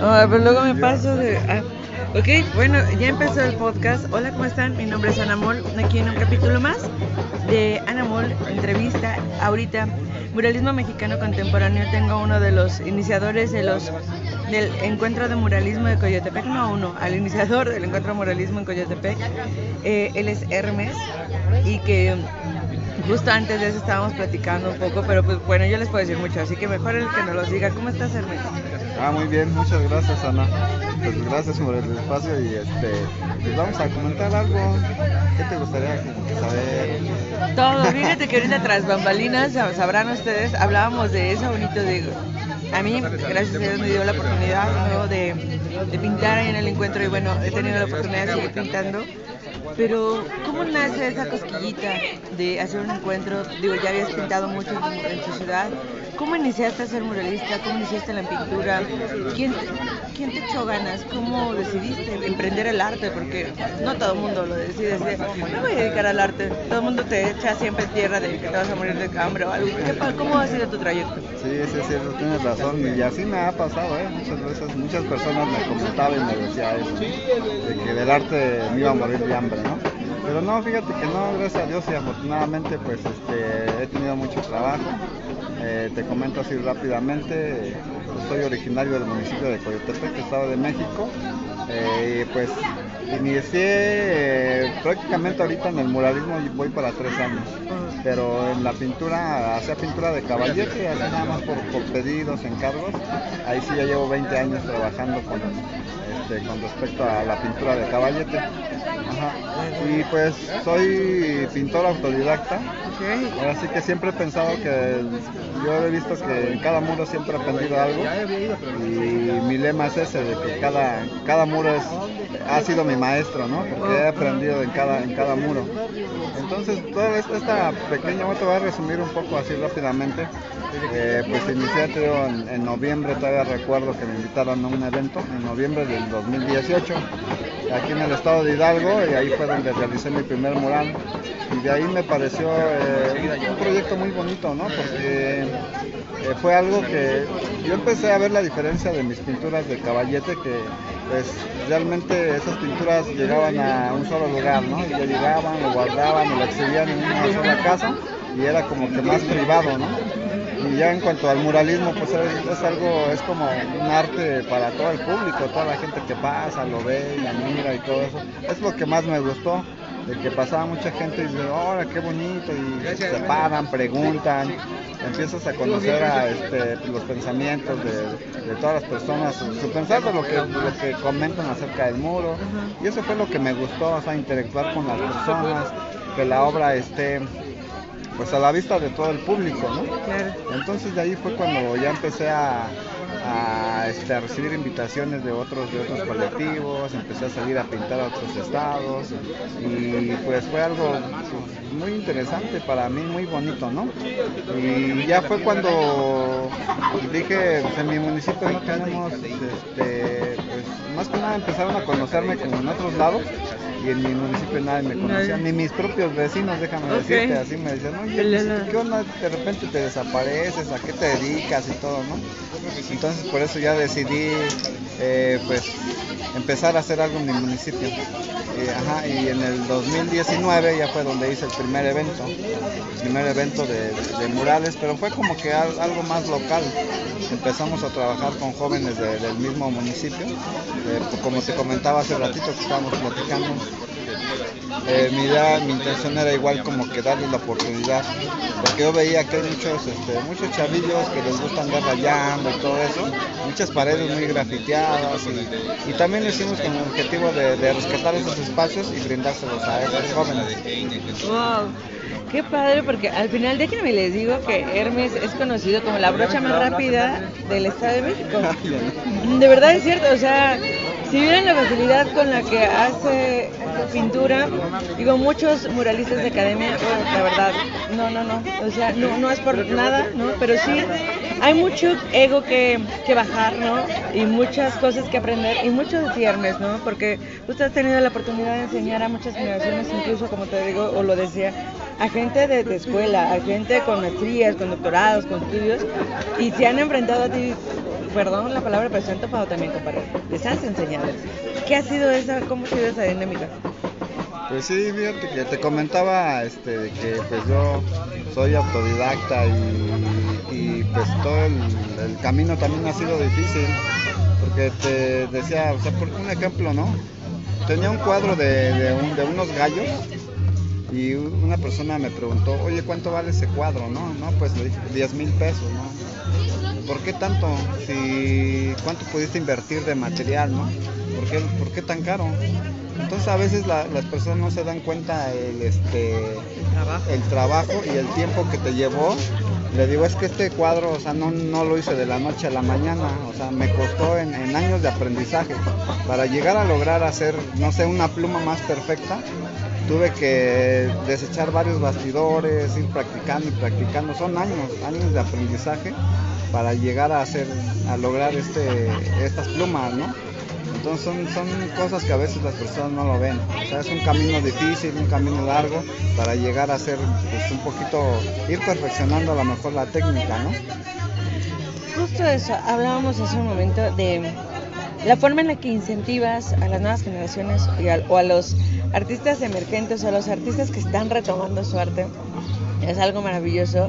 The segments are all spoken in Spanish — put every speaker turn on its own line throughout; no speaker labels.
Pero luego me paso de... ah, ok, bueno, ya empezó el podcast. Hola, ¿cómo están? Mi nombre es Anamol, aquí en un capítulo más de Anamol, entrevista. Ahorita, muralismo mexicano contemporáneo, tengo uno de los iniciadores del encuentro de muralismo de Coyotepec, no uno, al iniciador del encuentro de muralismo en Coyotepec. Eh, él es Hermes y que justo antes de eso estábamos platicando un poco, pero pues bueno, yo les puedo decir mucho, así que mejor el que nos los diga. ¿Cómo estás, Hermes?
Ah, muy bien, muchas gracias Ana. Pues gracias por el espacio y este, pues vamos a comentar algo. ¿Qué te gustaría saber?
Todo, fíjate que ahorita tras bambalinas, sab- sabrán ustedes, hablábamos de eso bonito de... A mí, gracias a Dios, me dio la oportunidad ¿no? de, de pintar ahí en el encuentro y bueno, he tenido la oportunidad de seguir pintando. Pero, ¿cómo nace esa cosquillita de hacer un encuentro? Digo, ya habías pintado mucho en, tu ciudad. ¿Cómo iniciaste a ser muralista? ¿Cómo iniciaste la pintura? ¿Quién ¿Quién te echó ganas? ¿Cómo decidiste emprender el arte? Porque no todo el mundo lo decide. me voy a dedicar al arte. Todo el mundo te echa siempre tierra de que te vas a morir de hambre o algo. ¿Qué pa- ¿Cómo ha sido tu trayecto?
Sí, sí, es cierto, tienes razón. Y así me ha pasado, ¿eh? Muchas veces, muchas personas me comentaban y me decían eso, de que del arte me iba a morir de hambre, ¿no? Pero no, fíjate que no, gracias a Dios y afortunadamente pues este, he tenido mucho trabajo. Eh, te comento así rápidamente, soy originario del municipio de Coyotepec, Estado de México. Eh, y pues inicié eh, prácticamente ahorita en el muralismo y voy para tres años, pero en la pintura, hacía pintura de caballete, así nada más por, por pedidos, encargos. Ahí sí ya llevo 20 años trabajando con, este, con respecto a la pintura de caballete. Ajá. Y pues soy pintor autodidacta. Así que siempre he pensado que yo he visto que en cada muro siempre he aprendido algo y mi lema es ese de que cada, cada muro es, ha sido mi maestro, ¿no? Porque he aprendido en cada, en cada muro. Entonces, toda esta, esta pequeña, te voy a resumir un poco así rápidamente. Eh, pues inicié en, en noviembre, todavía recuerdo que me invitaron a un evento, en noviembre del 2018, aquí en el estado de Hidalgo, y ahí fue donde realicé mi primer mural. Y de ahí me pareció eh, un proyecto muy bonito, ¿no? Porque eh, fue algo que yo empecé a ver la diferencia de mis pinturas de caballete, que pues realmente esas pinturas llegaban a un solo lugar, ¿no? Y ya llegaban, lo guardaban, lo exhibían en una sola casa y era como que más privado, ¿no? Y ya en cuanto al muralismo, pues es, es algo, es como un arte para todo el público, toda la gente que pasa, lo ve, y admira y todo eso. Es lo que más me gustó, de que pasaba mucha gente y dice, ¡hola, qué bonito! Y se paran, preguntan, empiezas a conocer a, este, los pensamientos de, de todas las personas, su, su pensar de lo que, lo que comentan acerca del muro. Y eso fue lo que me gustó, o sea, interactuar con las personas, que la obra esté pues a la vista de todo el público, ¿no?
Claro.
Entonces de ahí fue cuando ya empecé a, a, este, a recibir invitaciones de otros, de otros colectivos, empecé a salir a pintar a otros estados y pues fue algo pues, muy interesante para mí, muy bonito, ¿no? Y ya fue cuando dije, pues, en mi municipio no tenemos, este, pues más que nada empezaron a conocerme como en otros lados y en mi municipio nadie me conocía,
Nadie.
ni mis propios vecinos, déjame decirte, así me decían, oye, pues. ¿qué onda? De repente te desapareces, ¿a qué te dedicas y todo, no? Entonces por eso ya decidí, eh, pues, empezar a hacer algo en mi municipio. Eh, y en el 2019 ya fue donde hice el primer evento, el primer evento de, murales, pero fue como que al- algo más local. Empezamos a trabajar con jóvenes de- del mismo municipio, eh, como te comentaba hace ratito que estábamos platicando. Eh, mi idea, mi intención era igual como que darles la oportunidad, porque yo veía que hay muchos, este, muchos chavillos que les gusta andar rayando y todo eso, muchas paredes muy grafiteadas y, y también lo hicimos con el objetivo de, de rescatar esos espacios y brindárselos a esos jóvenes.
Wow, qué padre, porque al final déjenme les digo que Hermes es conocido como la brocha más rápida del Estado de México. De verdad es cierto, o sea, si vieran la facilidad con la que hace pintura, digo, muchos muralistas de academia, oh, la verdad, no, no, no, o sea, no, no es por nada, ¿no? Pero sí, hay mucho ego que, que bajar, ¿no? Y muchas cosas que aprender, y mucho de ti, Hermes, ¿no? Porque usted has tenido la oportunidad de enseñar a muchas generaciones, incluso, como te digo, o lo decía, a gente de, escuela, a gente con maestrías, con doctorados, con estudios, y se han enfrentado a ti, perdón la palabra, pero se también con pared. Les has. ¿Qué ha sido esa, cómo ha sido esa dinámica?
Pues sí, fíjate que te comentaba este, que pues yo soy autodidacta y, pues todo el, camino también ha sido difícil, porque te decía, o sea, por un ejemplo, ¿no? Tenía un cuadro de unos gallos y una persona me preguntó, oye, ¿cuánto vale ese cuadro? No, no, pues le dije 10 mil pesos, ¿no? ¿Por qué tanto? Si, ¿Cuánto pudiste invertir de material, no? ¿Por qué, por qué tan caro? Entonces a veces las personas no se dan cuenta el, este, el trabajo. y el tiempo que te llevó. Le digo, es que este cuadro, o sea, no, no lo hice de la noche a la mañana, o sea, me costó en, en años de aprendizaje. Para llegar a lograr hacer, no sé, una pluma más perfecta, tuve que desechar varios bastidores, ir practicando y practicando. Son años, años de aprendizaje para llegar a hacer, a lograr este, estas plumas, ¿no? Entonces son, son cosas que a veces las personas no lo ven. O sea, es un camino difícil, un camino largo para llegar a hacer pues, un poquito, ir perfeccionando a lo mejor la técnica, ¿no?
Justo eso, hablábamos hace un momento de la forma en la que incentivas a las nuevas generaciones o a los artistas emergentes o los artistas que están retomando su arte es algo maravilloso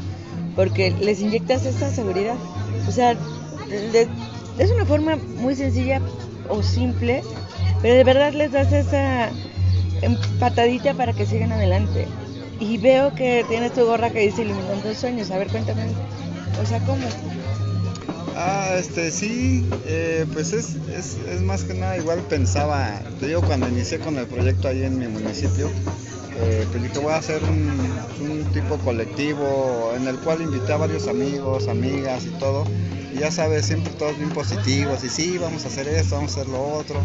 porque les inyectas esta seguridad. O sea, es una forma muy sencilla o simple, pero de verdad les das esa patadita para que sigan adelante. Y veo que tienes tu gorra que dice Iluminando Sueños. A ver, cuéntame. O sea, ¿cómo?
Ah, este, sí, eh, pues es, es, más que nada igual pensaba, te digo, cuando inicié con el proyecto ahí en mi municipio, eh, pues dije voy a hacer un, un, tipo colectivo en el cual invité a varios amigos, amigas y todo, y ya sabes, siempre todos bien positivos, y sí, vamos a hacer esto, vamos a hacer lo otro,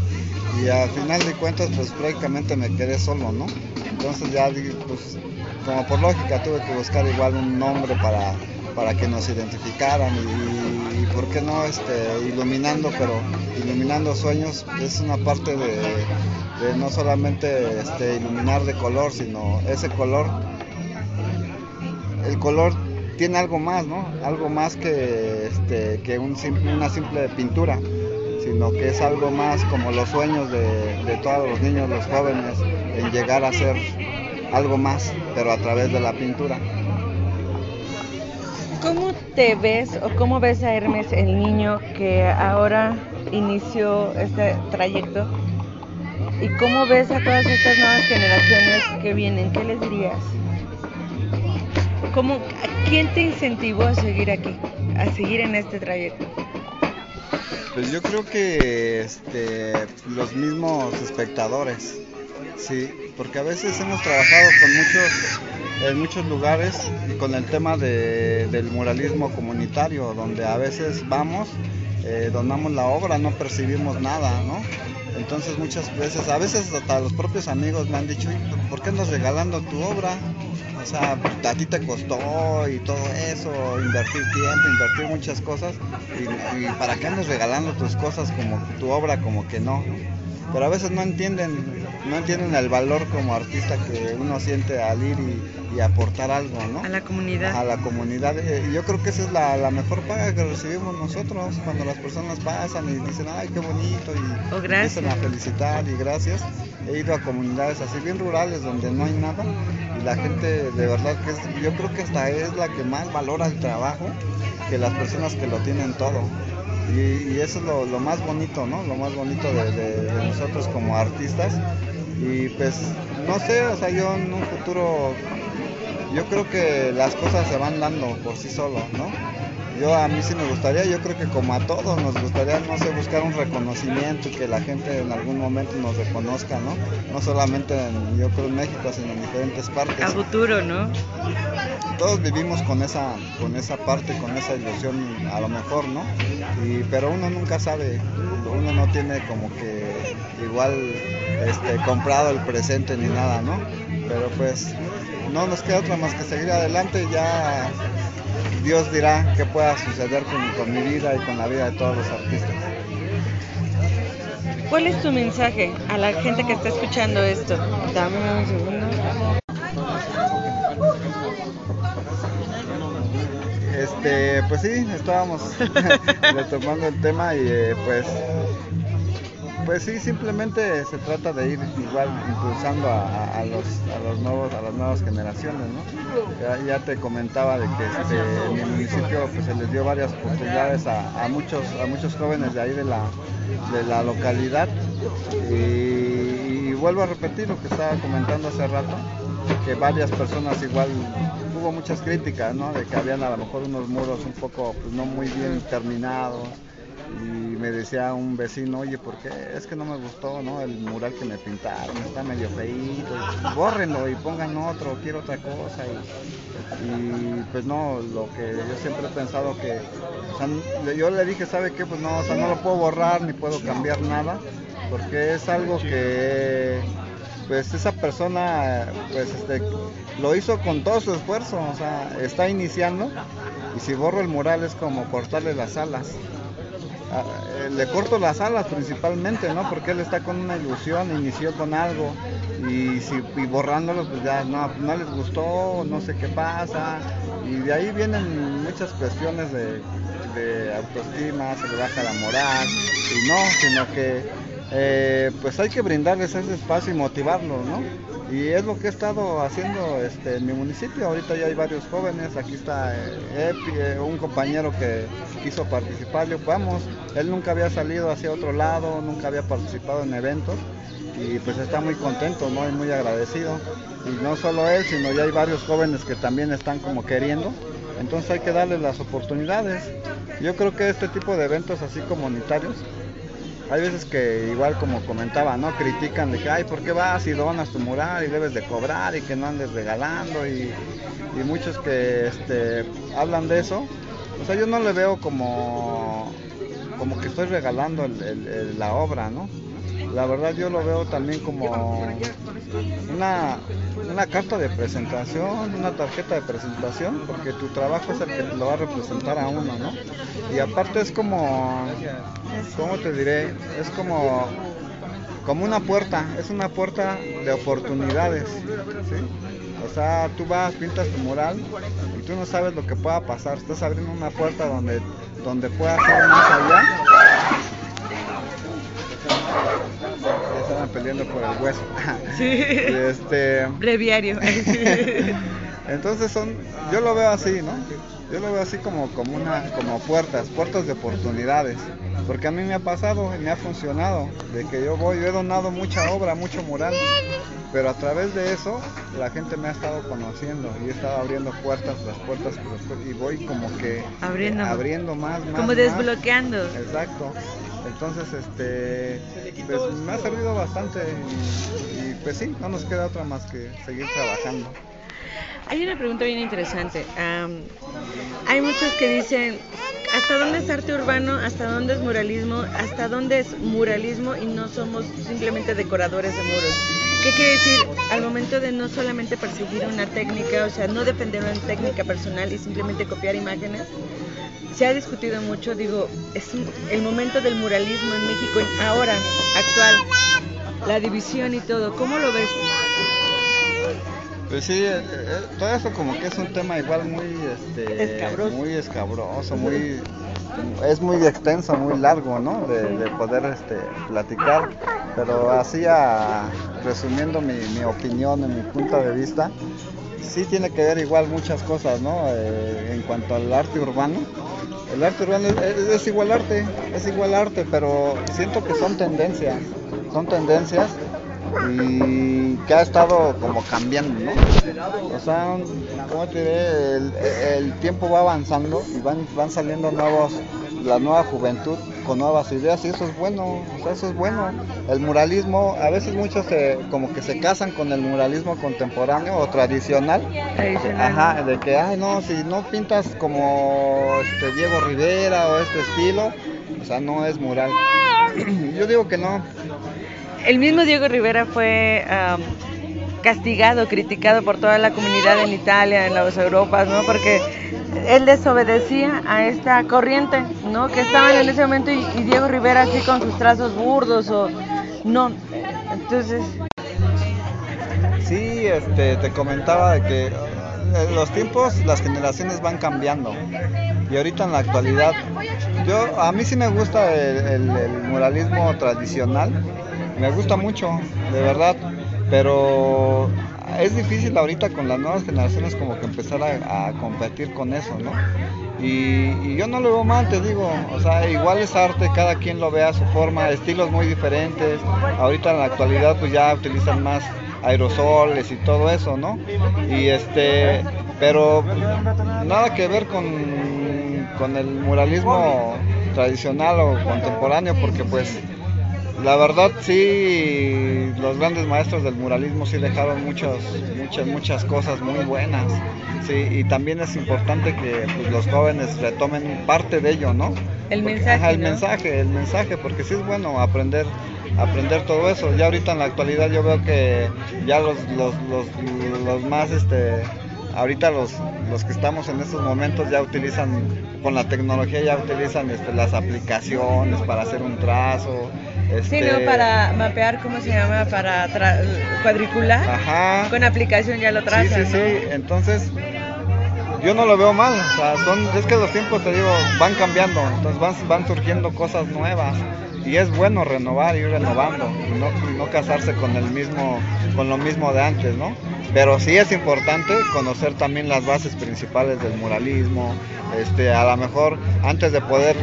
y al final de cuentas pues prácticamente me quedé solo, ¿no? Entonces ya, pues como por lógica tuve que buscar igual un nombre para para que nos identificaran y, por qué no este, iluminando, pero iluminando sueños es una parte de, no solamente este, iluminar de color, sino ese color, el color tiene algo más, ¿no? Algo más que, este, una simple pintura, sino que es algo más como los sueños de todos los niños, los jóvenes, en llegar a ser algo más, pero a través de la pintura.
¿Cómo te ves o cómo ves a Hermes, el niño que ahora inició este trayecto? ¿Y cómo ves a todas estas nuevas generaciones que vienen? ¿Qué les dirías? ¿Cómo, ¿Quién te incentivó a seguir aquí, a seguir en este trayecto?
Pues yo creo que este, los mismos espectadores, sí, porque a veces hemos trabajado con muchos en muchos lugares con el tema del muralismo comunitario, donde a veces vamos, eh, donamos la obra, no percibimos nada, ¿no? Entonces muchas veces, a veces hasta los propios amigos me han dicho, ¿por qué andas regalando tu obra? O sea, a ti te costó y todo eso, invertir tiempo, invertir muchas cosas, y, y para qué andas regalando tus cosas como tu obra, como que no pero a veces no entienden, no entienden el valor como artista que uno siente al ir y, aportar algo, ¿no?
A la comunidad.
A la comunidad. Eh, y yo creo que esa es la, mejor paga que recibimos nosotros cuando las personas pasan y dicen, ay, qué bonito, y
oh, empiezan
a felicitar y gracias. He ido a comunidades así bien rurales donde no hay nada la gente de verdad que yo creo que hasta es la que más valora el trabajo que las personas que lo tienen todo. Y, eso es lo, más bonito, ¿no? Lo más bonito de, nosotros como artistas. Y pues, no sé, o sea, yo en un futuro, yo creo que las cosas se van dando por sí solo, ¿no? Yo a mí sí me gustaría, yo creo que como a todos nos gustaría, no sé, buscar un reconocimiento, que la gente en algún momento nos reconozca, ¿no? No solamente en, yo creo en México, sino en diferentes partes.
A futuro, ¿no?
Todos vivimos con esa, con esa parte, con esa ilusión, a lo mejor, ¿no? Y, pero uno nunca sabe, uno no tiene como que igual este, comprado el presente ni nada, ¿no? Pero pues no nos queda otra más que seguir adelante ya Dios dirá qué pueda suceder con, mi vida y con la vida de todos los artistas.
¿Cuál es tu mensaje a la gente que está escuchando esto? Dame un segundo.
Este, pues sí, estábamos retomando el tema y eh, pues pues sí, simplemente se trata de ir igual impulsando a, los, a los nuevos, a las nuevas generaciones, ¿no? Ya, te comentaba de que este, en mi municipio pues, se les dio varias oportunidades a, muchos, a muchos jóvenes de ahí de la, de la localidad y, vuelvo a repetir lo que estaba comentando hace rato, que varias personas igual hubo muchas críticas, ¿no? De que habían a lo mejor unos muros un poco pues, no muy bien terminados y me decía un vecino, oye, ¿por qué? Es que no me gustó, ¿no? El mural que me pintaron, está medio feíto, bórrenlo y pongan otro, quiero otra cosa. Y, pues no, lo que yo siempre he pensado que, yo le dije, ¿sabe qué? Pues no, o sea, no lo puedo borrar ni puedo cambiar nada, porque es algo que pues esa persona pues este lo hizo con todo su esfuerzo, o sea, está iniciando y si borro el mural es como cortarle las alas. Eh, le corto las alas principalmente, ¿no? Porque él está con una ilusión, inició con algo y, si, borrándolo pues ya no, les gustó, no sé qué pasa y de ahí vienen muchas cuestiones de, de autoestima, se le baja la moral y no, sino que eh, pues hay que brindarles ese espacio y motivarlos, ¿no? Y es lo que he estado haciendo este, en mi municipio. Ahorita ya hay varios jóvenes. Aquí está eh, Epi, eh, un compañero que quiso participar. Yo, vamos, él nunca había salido hacia otro lado, nunca había participado en eventos. Y pues está muy contento, ¿no? Y muy agradecido. Y no solo él, sino ya hay varios jóvenes que también están como queriendo. Entonces hay que darles las oportunidades. Yo creo que este tipo de eventos así comunitarios hay veces que igual como comentaba, ¿no? Critican de que, ay, ¿por qué vas y donas tu mural y debes de cobrar y que no andes regalando? Y, muchos que este, hablan de eso. O sea, yo no le veo como, como que estoy regalando la obra, ¿no? La verdad yo lo veo también como una, una carta de presentación, una tarjeta de presentación, porque tu trabajo es el que lo va a representar a uno, ¿no? Y aparte es como, ¿cómo te diré? Es como, como una puerta, es una puerta de oportunidades. O sea, tú vas, pintas tu mural y tú no sabes lo que pueda pasar. Estás abriendo una puerta donde, donde pueda ser más allá peleando por el hueso.
Sí. este... Breviario.
Entonces son, yo lo veo así, ¿no? Yo lo veo así como, como una, como puertas, puertas de oportunidades. Porque a mí me ha pasado y me ha funcionado, de que yo voy, yo he donado mucha obra, mucho mural, pero a través de eso la gente me ha estado conociendo y he estado abriendo puertas, las puertas, y voy como que
abriendo,
abriendo más, más.
Como desbloqueando.
Exacto. Entonces, este, pues me ha servido bastante y, pues sí, no nos queda otra más que seguir trabajando.
Hay una pregunta bien interesante. hay muchos que dicen, ¿hasta dónde es arte urbano? ¿Hasta dónde es muralismo? ¿Hasta dónde es muralismo y no somos simplemente decoradores de muros? ¿Qué quiere decir? Al momento de no solamente perseguir una técnica, o sea, no depender de una técnica personal y simplemente copiar imágenes, se ha discutido mucho, digo, es el momento del muralismo en México ahora, actual, la división y todo, ¿cómo lo ves?
Pues sí, eh, eh, todo eso como que es un tema igual muy, este, escabroso. muy escabroso, muy, es muy extenso, muy largo, ¿no? De, poder este, platicar, pero así resumiendo mi, opinión, mi punto de vista, sí tiene que ver igual muchas cosas, ¿no? Eh, en cuanto al arte urbano. El arte urbano es, igual arte, es igual arte, pero siento que son tendencias, son tendencias y que ha estado como cambiando, ¿no? O sea, ¿cómo te diré? El, tiempo va avanzando y van, van saliendo nuevos, la nueva juventud con nuevas ideas y eso es bueno, o sea, eso es bueno. El muralismo, a veces muchos se, como que se casan con el muralismo contemporáneo o tradicional. Ajá, de que, ay, no, si no pintas como este Diego Rivera o este estilo, o sea, no es mural. Yo digo que no.
El mismo Diego Rivera fue castigado, criticado por toda la comunidad en Italia, en las Europas, ¿no? Porque él desobedecía a esta corriente, ¿no? Que estaban en ese momento y, Diego Rivera así con sus trazos burdos o no. Entonces...
Sí, este, te comentaba que eh, los tiempos, las generaciones van cambiando. Y ahorita en la actualidad, yo a mí sí me gusta el, muralismo tradicional. Me gusta mucho, de verdad. Pero es difícil ahorita con las nuevas generaciones como que empezar a, competir con eso, ¿no? Y, yo no lo veo mal, te digo, o sea, igual es arte, cada quien lo ve a su forma, estilos muy diferentes. Ahorita en la actualidad pues ya utilizan más aerosoles y todo eso, ¿no? Y este, pero nada que ver con, con el muralismo tradicional o contemporáneo, porque pues la verdad sí, los grandes maestros del muralismo sí dejaron muchas, muchas, muchas cosas muy buenas. Sí, y también es importante que pues, los jóvenes retomen parte de ello, ¿no?
El mensaje.
el mensaje, el mensaje, porque sí es bueno aprender aprender todo eso. Ya ahorita en la actualidad yo veo que ya los, los, los, los más, este, ahorita los, los que estamos en estos momentos ya utilizan, con la tecnología ya utilizan este, las aplicaciones para hacer un trazo.
Este... Sí, ¿no? Para mapear, ¿cómo se llama? Para cuadricular.
Ajá.
Con aplicación ya lo trazan.
Sí, sí, sí. Entonces, yo no lo veo mal. O sea, son, es que los tiempos, te digo, van cambiando. Entonces van, van surgiendo cosas nuevas y es bueno renovar, ir renovando, y no, no casarse con el mismo, con lo mismo de antes, ¿no? Pero sí es importante conocer también las bases principales del muralismo, este, a lo mejor antes de poder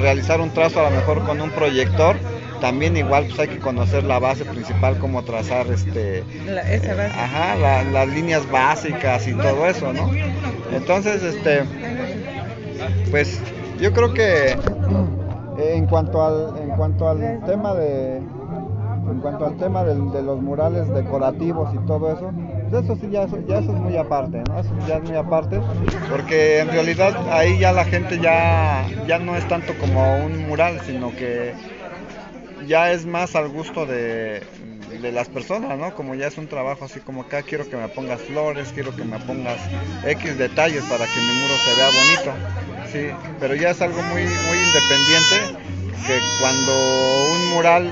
realizar un trazo, a lo mejor con un proyector, también igual pues hay que conocer la base principal, cómo trazar este,
esa base.
ajá, las líneas básicas y todo eso, ¿no? Entonces, este, pues yo creo que en cuanto al, en cuanto al tema de en cuanto al tema de, los murales decorativos y todo eso, eso sí ya, eso es muy aparte, ¿no? Ya es muy aparte, porque en realidad ahí ya la gente ya, ya no es tanto como un mural, sino que ya es más al gusto de, de las personas, ¿no? Como ya es un trabajo así como acá, quiero que me pongas flores, quiero que me pongas X detalles para que mi muro se vea bonito sí, pero ya es algo muy, muy independiente que cuando un mural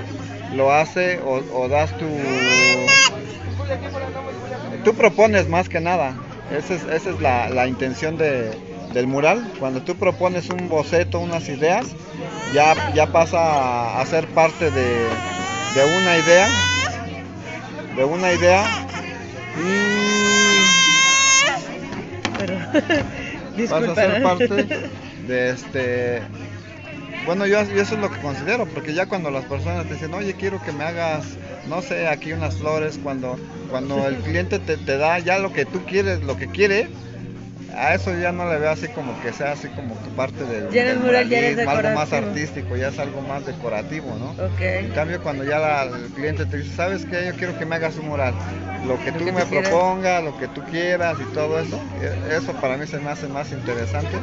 lo hace o, das tu... Tú propones más que nada, esa es, esa es la, intención del mural. Cuando tú propones un boceto, unas ideas, ya, ya pasa a ser parte de, de una idea, de una idea. Y... Pero... vas a ser parte de este bueno yo, eso es lo que considero porque ya cuando las personas te dicen oye quiero que me hagas no sé aquí unas flores cuando cuando el cliente te, te da ya lo que tú quieres lo que quiere a eso ya no le veo así como que sea así como que parte del,
ya del muralismo,
algo más artístico, ya es algo más decorativo, ¿no?
Okay.
En cambio cuando ya el cliente te dice, ¿sabes qué? Yo quiero que me hagas un mural, lo que tú me propongas, lo que tú quieras y todo eso, e, eso para mí se me hace más interesante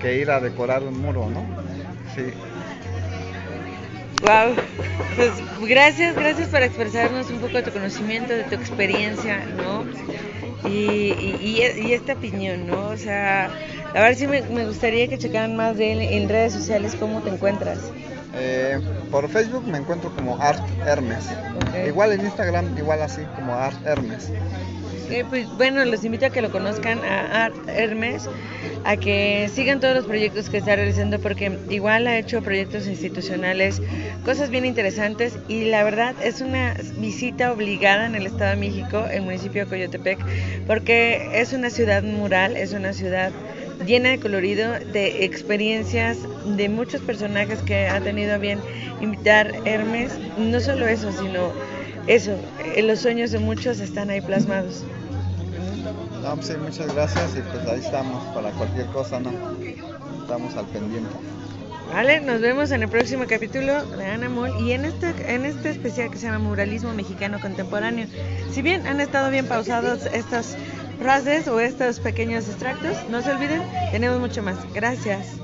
que ir a decorar un muro, ¿no? Sí.
Wow, pues gracias, gracias por expresarnos un poco de tu conocimiento, de tu experiencia, ¿no? y, y, esta opinión, ¿no? O sea, a ver si me, gustaría que checaran más de él en redes sociales, ¿cómo te encuentras?
Eh, por Facebook me encuentro como Art Hermes. Igual en Instagram, igual así, como Art Hermes.
Eh, pues bueno, los invito a que lo conozcan a Art Hermes, a que sigan todos los proyectos que está realizando, porque igual ha hecho proyectos institucionales, cosas bien interesantes, y la verdad es una visita obligada en el Estado de México, el municipio de Coyotepec, porque es una ciudad mural, es una ciudad llena de colorido, de experiencias, de muchos personajes que ha tenido bien invitar Hermes, no solo eso, sino eso, eh, los sueños de muchos están ahí plasmados.
No, pues sí, muchas gracias y pues ahí estamos para cualquier cosa, ¿no? Estamos al pendiente.
Vale, nos vemos en el próximo capítulo de Ana Mol y en este, en este especial que se llama Muralismo Mexicano Contemporáneo. Si bien han estado bien pausados estas frases o estos pequeños extractos, no se olviden, tenemos mucho más. Gracias.